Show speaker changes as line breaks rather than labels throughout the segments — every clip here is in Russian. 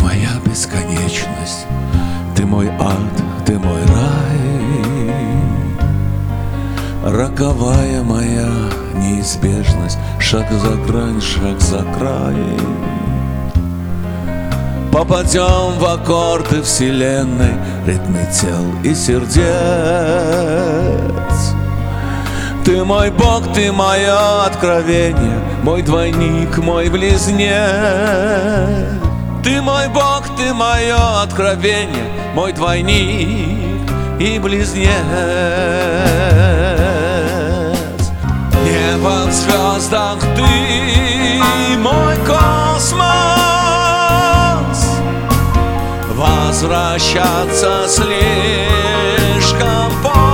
моя бесконечность, ты мой ад, ты мой рай. Роковая моя неизбежность, шаг за грань, шаг за край. Попадем в аккорды вселенной, ритмы тел и сердец. Ты мой Бог, ты мое откровение, мой двойник, мой близнец. Ты мой Бог, ты мое откровение, мой двойник и близнец. Небо в звездах ты, мой космос. Возвращаться слишком поздно,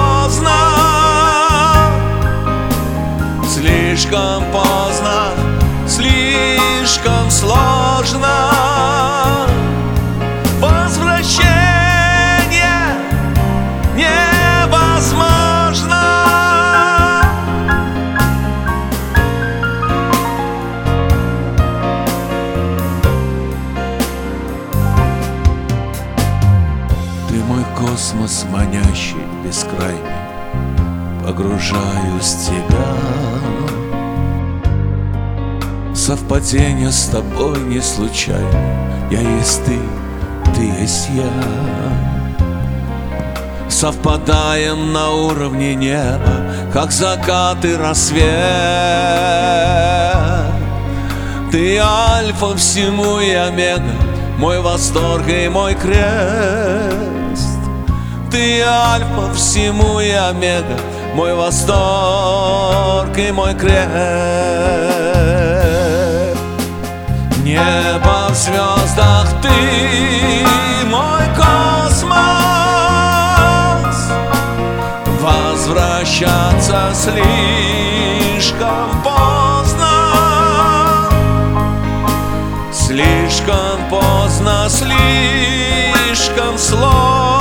космос манящий, бескрайний, Погружаюсь в тебя. Совпадение с тобой не случайно, Я есть ты, ты есть я. Совпадаем на уровне неба, Как закат и рассвет. Ты альфа всему и омега, Мой восторг и мой крест. Ты альфа всему и омега, Мой восторг и мой крест. Небо в звездах ты, мой космос. Возвращаться слишком поздно. Слишком поздно, слишком сложно.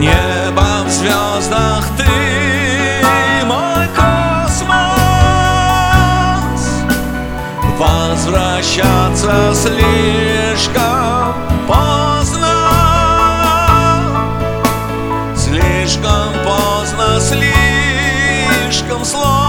Небо в звездах ты мой космос. Возвращаться слишком поздно, слишком поздно, слишком сложно.